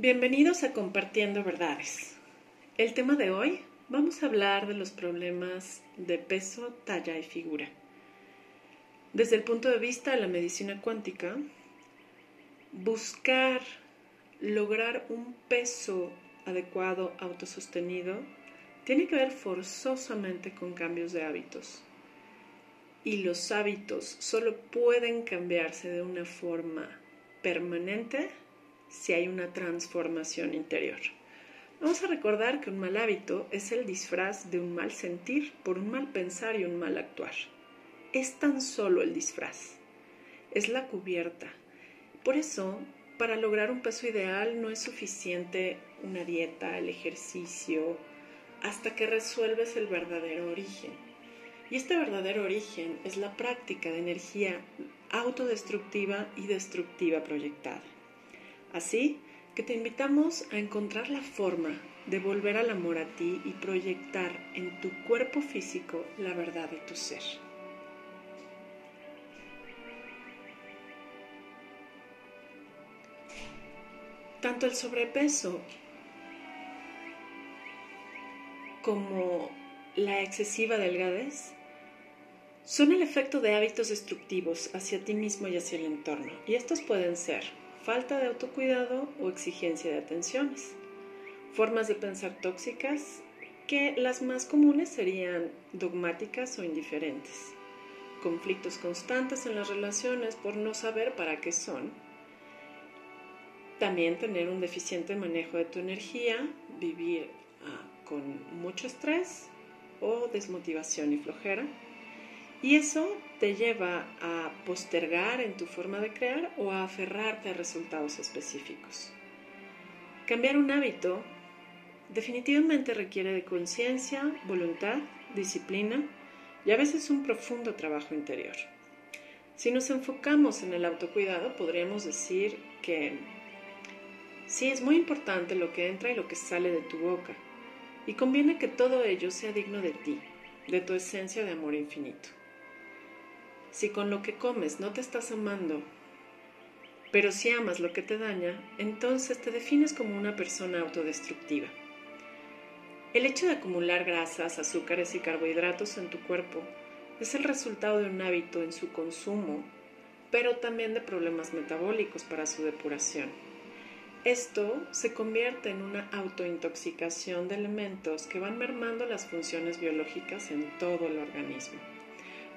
Bienvenidos a Compartiendo Verdades. El tema de hoy vamos a hablar de los problemas de peso, talla y figura. Desde el punto de vista de la medicina cuántica, buscar lograr un peso adecuado, autosostenido, tiene que ver forzosamente con cambios de hábitos. Y los hábitos solo pueden cambiarse de una forma permanente si hay una transformación interior. Vamos a recordar que un mal hábito es el disfraz de un mal sentir por un mal pensar y un mal actuar. Es tan solo el disfraz, es la cubierta. Por eso, para lograr un peso ideal no es suficiente una dieta, el ejercicio, hasta que resuelves el verdadero origen. Y este verdadero origen es la práctica de energía autodestructiva y destructiva proyectada. Así que te invitamos a encontrar la forma de volver al amor a ti y proyectar en tu cuerpo físico la verdad de tu ser. Tanto el sobrepeso como la excesiva delgadez son el efecto de hábitos destructivos hacia ti mismo y hacia el entorno. Y estos pueden ser falta de autocuidado o exigencia de atenciones. Formas de pensar tóxicas que las más comunes serían dogmáticas o indiferentes. Conflictos constantes en las relaciones por no saber para qué son. También tener un deficiente manejo de tu energía, vivir ah, con mucho estrés o desmotivación y flojera y eso te lleva a postergar en tu forma de crear o a aferrarte a resultados específicos. Cambiar un hábito definitivamente requiere de conciencia, voluntad, disciplina y a veces un profundo trabajo interior. Si nos enfocamos en el autocuidado, podríamos decir que sí es muy importante lo que entra y lo que sale de tu boca, y conviene que todo ello sea digno de ti, de tu esencia de amor infinito. Si con lo que comes no te estás amando, pero si amas lo que te daña, entonces te defines como una persona autodestructiva. El hecho de acumular grasas, azúcares y carbohidratos en tu cuerpo es el resultado de un hábito en su consumo, pero también de problemas metabólicos para su depuración. Esto se convierte en una autointoxicación de elementos que van mermando las funciones biológicas en todo el organismo.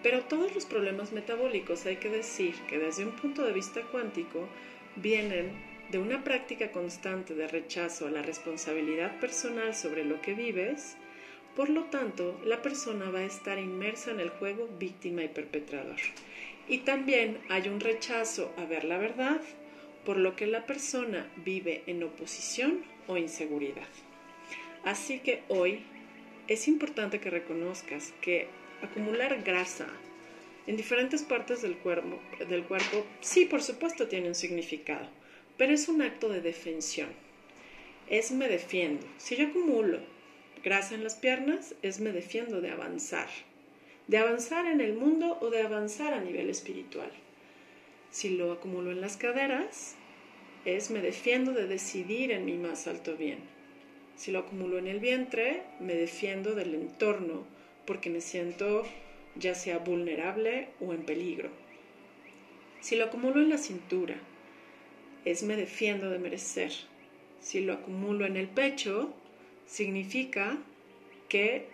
Pero todos los problemas metabólicos hay que decir que desde un punto de vista cuántico vienen de una práctica constante de rechazo a la responsabilidad personal sobre lo que vives, por lo tanto, la persona va a estar inmersa en el juego víctima y perpetrador. Y también hay un rechazo a ver la verdad, por lo que la persona vive en oposición o inseguridad. Así que hoy es importante que reconozcas que acumular grasa en diferentes partes del cuerpo, sí, por supuesto, tiene un significado, pero es un acto de defensión. Es me defiendo. Si yo acumulo grasa en las piernas, es me defiendo de avanzar. De avanzar en el mundo o de avanzar a nivel espiritual. Si lo acumulo en las caderas, es me defiendo de decidir en mi más alto bien. Si lo acumulo en el vientre, me defiendo del entorno porque me siento ya sea vulnerable o en peligro. Si lo acumulo en la cintura, es me defiendo de merecer. Si lo acumulo en el pecho, significa que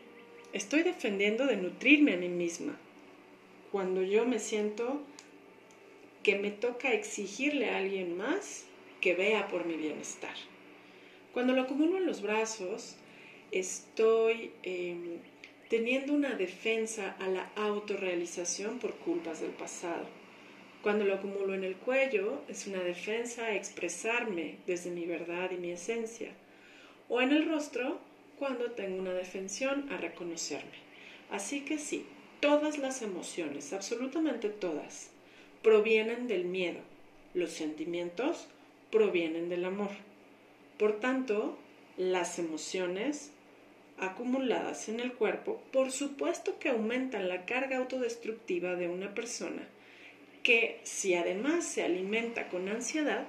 estoy defendiendo de nutrirme a mí misma. Cuando yo me siento que me toca exigirle a alguien más que vea por mi bienestar. Cuando lo acumulo en los brazos, estoy em, teniendo una defensa a la autorrealización por culpas del pasado. Cuando lo acumulo en el cuello, es una defensa a expresarme desde mi verdad y mi esencia. O en el rostro, cuando tengo una defensión a reconocerme. Así que sí, todas las emociones, absolutamente todas, provienen del miedo. Los sentimientos provienen del amor. Por tanto, las emociones acumuladas en el cuerpo, por supuesto que aumentan la carga autodestructiva de una persona que si además se alimenta con ansiedad,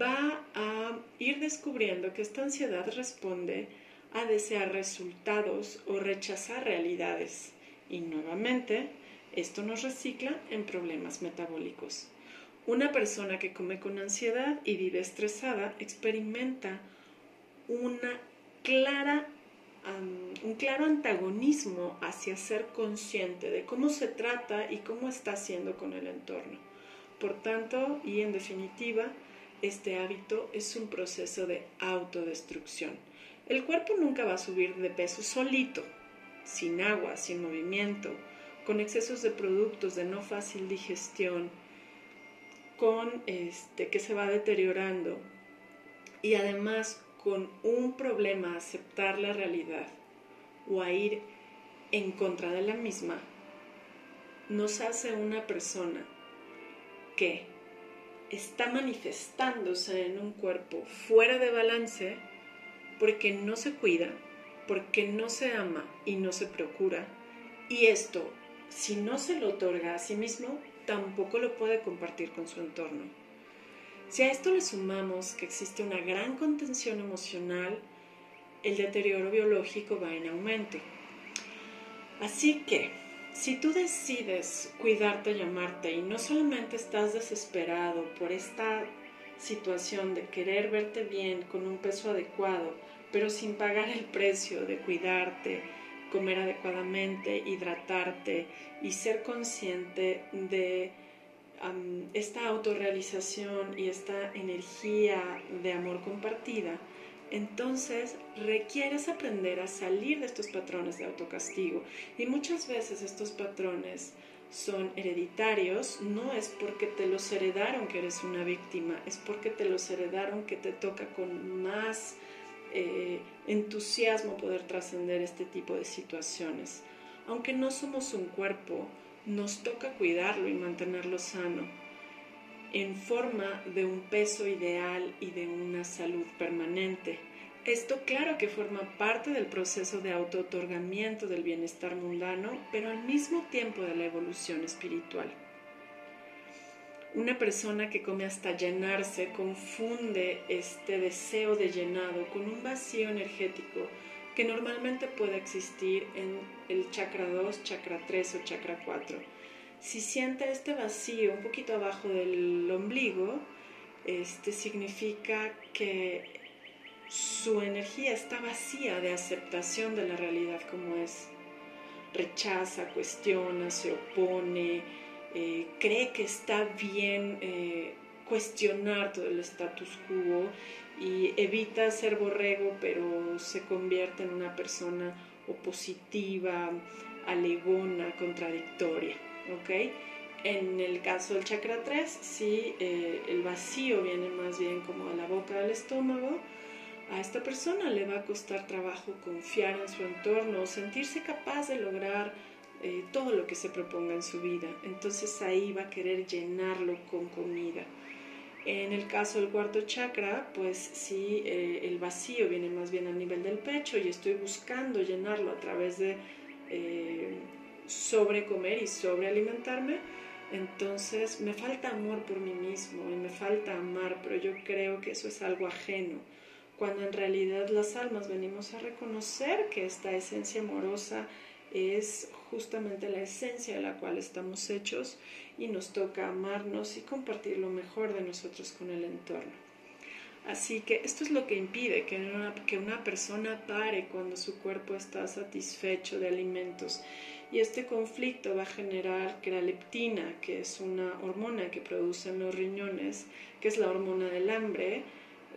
va a ir descubriendo que esta ansiedad responde a desear resultados o rechazar realidades. Y nuevamente, esto nos recicla en problemas metabólicos. Una persona que come con ansiedad y vive estresada experimenta una clara, claro antagonismo hacia ser consciente de cómo se trata y cómo está haciendo con el entorno. Por tanto, y en definitiva, este hábito es un proceso de autodestrucción. El cuerpo nunca va a subir de peso solito, sin agua, sin movimiento, con excesos de productos de no fácil digestión, con este que se va deteriorando y además con un problema aceptar la realidad o a ir en contra de la misma, nos hace una persona que está manifestándose en un cuerpo fuera de balance porque no se cuida, porque no se ama y no se procura. Y esto, si no se lo otorga a sí mismo, tampoco lo puede compartir con su entorno. Si a esto le sumamos que existe una gran contención emocional, el deterioro biológico va en aumento. Así que, si tú decides cuidarte y amarte y no solamente estás desesperado por esta situación de querer verte bien con un peso adecuado, pero sin pagar el precio de cuidarte, comer adecuadamente, hidratarte y ser consciente de esta autorrealización y esta energía de amor compartida, entonces requieres aprender a salir de estos patrones de autocastigo. Y muchas veces estos patrones son hereditarios, no es porque te los heredaron que eres una víctima, es porque te los heredaron que te toca con más eh, entusiasmo poder trascender este tipo de situaciones. Aunque no somos un cuerpo, nos toca cuidarlo y mantenerlo sano en forma de un peso ideal y de una salud permanente. Esto claro que forma parte del proceso de auto-otorgamiento del bienestar mundano, pero al mismo tiempo de la evolución espiritual. Una persona que come hasta llenarse confunde este deseo de llenado con un vacío energético que normalmente puede existir en el chakra 2, chakra 3 o chakra 4. Si siente este vacío un poquito abajo del ombligo, este significa que su energía está vacía de aceptación de la realidad como es. Rechaza, cuestiona, se opone, eh, cree que está bien eh, cuestionar todo el status quo y evita ser borrego, pero se convierte en una persona opositiva, alegona, contradictoria. ¿Ok? En el caso del chakra 3, sí, eh, el vacío viene más bien como a la boca del estómago, a esta persona le va a costar trabajo confiar en su entorno, sentirse capaz de lograr eh, todo lo que se proponga en su vida. Entonces ahí va a querer llenarlo con comida. En el caso del cuarto chakra, pues sí, eh, el vacío viene más bien a nivel del pecho y estoy buscando llenarlo a través de sobrecomer y sobrealimentarme. Entonces me falta amor por mí mismo y me falta amar, pero yo creo que eso es algo ajeno cuando en realidad las almas venimos a reconocer que esta esencia amorosa es justamente la esencia de la cual estamos hechos y nos toca amarnos y compartir lo mejor de nosotros con el entorno. Así que esto es lo que impide que una, que una persona pare cuando su cuerpo está satisfecho de alimentos. Y este conflicto va a generar que la leptina, que es una hormona que producen los riñones, que es la hormona del hambre,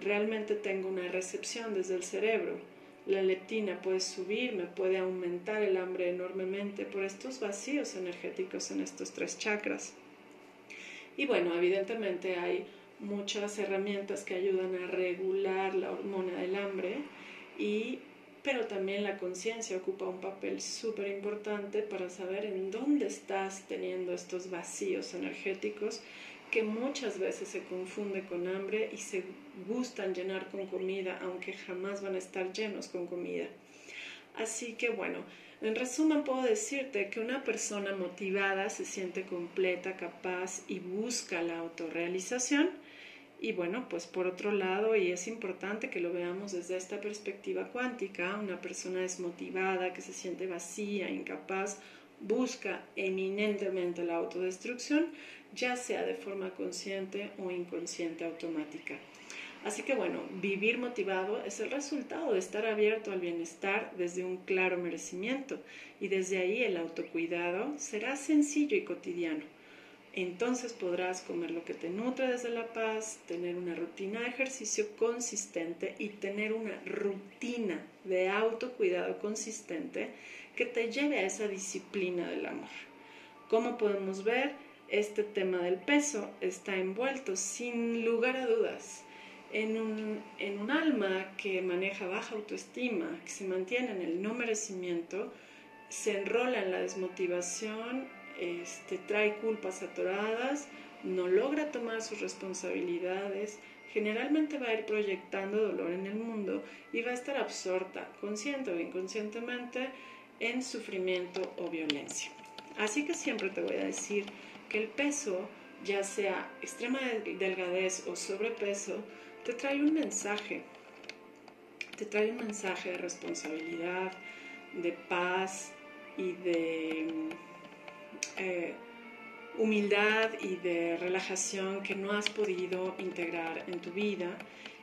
realmente tengo una recepción desde el cerebro. La leptina puede subir, me puede aumentar el hambre enormemente por estos vacíos energéticos en estos tres chakras. Y bueno, evidentemente hay muchas herramientas que ayudan a regular la hormona del hambre y pero también la conciencia ocupa un papel súper importante para saber en dónde estás teniendo estos vacíos energéticos que muchas veces se confunde con hambre y se gustan llenar con comida, aunque jamás van a estar llenos con comida. Así que bueno, en resumen puedo decirte que una persona motivada se siente completa, capaz y busca la autorrealización Y bueno, pues por otro lado, y es importante que lo veamos desde esta perspectiva cuántica, una persona desmotivada, que se siente vacía, incapaz, busca eminentemente la autodestrucción, ya sea de forma consciente o inconsciente automática. Así que bueno, vivir motivado es el resultado de estar abierto al bienestar desde un claro merecimiento y desde ahí el autocuidado será sencillo y cotidiano entonces podrás comer lo que te nutre desde la paz, tener una rutina de ejercicio consistente y tener una rutina de autocuidado consistente que te lleve a esa disciplina del amor. Como podemos ver, este tema del peso está envuelto sin lugar a dudas en un, en un alma que maneja baja autoestima, que se mantiene en el no merecimiento, se enrola en la desmotivación este, trae culpas atoradas, no logra tomar sus responsabilidades, generalmente va a ir proyectando dolor en el mundo y va a estar absorta, consciente o inconscientemente, en sufrimiento o violencia. Así que siempre te voy a decir que el peso, ya sea extrema delgadez o sobrepeso, te trae un mensaje, te trae un mensaje de responsabilidad, de paz y de eh, humildad y de relajación que no has podido integrar en tu vida.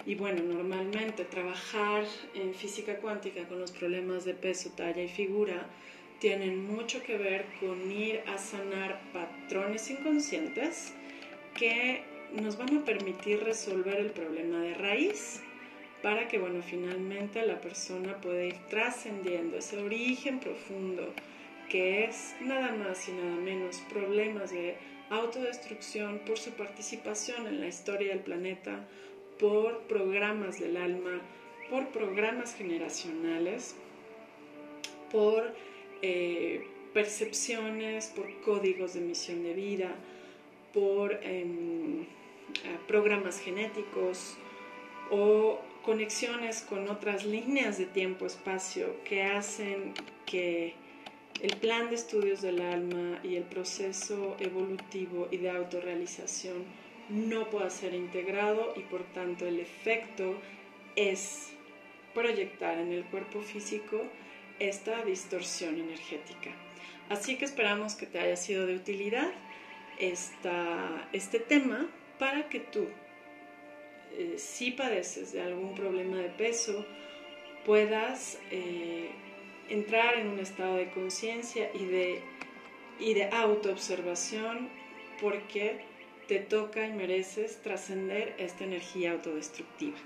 Y bueno, normalmente trabajar en física cuántica con los problemas de peso, talla y figura tienen mucho que ver con ir a sanar patrones inconscientes que nos van a permitir resolver el problema de raíz para que, bueno, finalmente la persona pueda ir trascendiendo ese origen profundo que es nada más y nada menos problemas de autodestrucción por su participación en la historia del planeta, por programas del alma, por programas generacionales, por eh, percepciones, por códigos de misión de vida, por em, programas genéticos o conexiones con otras líneas de tiempo-espacio que hacen que el plan de estudios del alma y el proceso evolutivo y de autorrealización no pueda ser integrado y por tanto el efecto es proyectar en el cuerpo físico esta distorsión energética. Así que esperamos que te haya sido de utilidad esta, este tema para que tú, eh, si padeces de algún problema de peso, puedas eh, entrar en un estado de conciencia y de, y de autoobservación porque te toca y mereces trascender esta energía autodestructiva.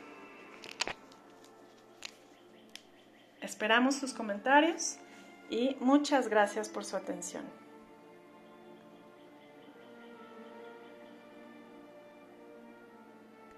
Esperamos sus comentarios y muchas gracias por su atención.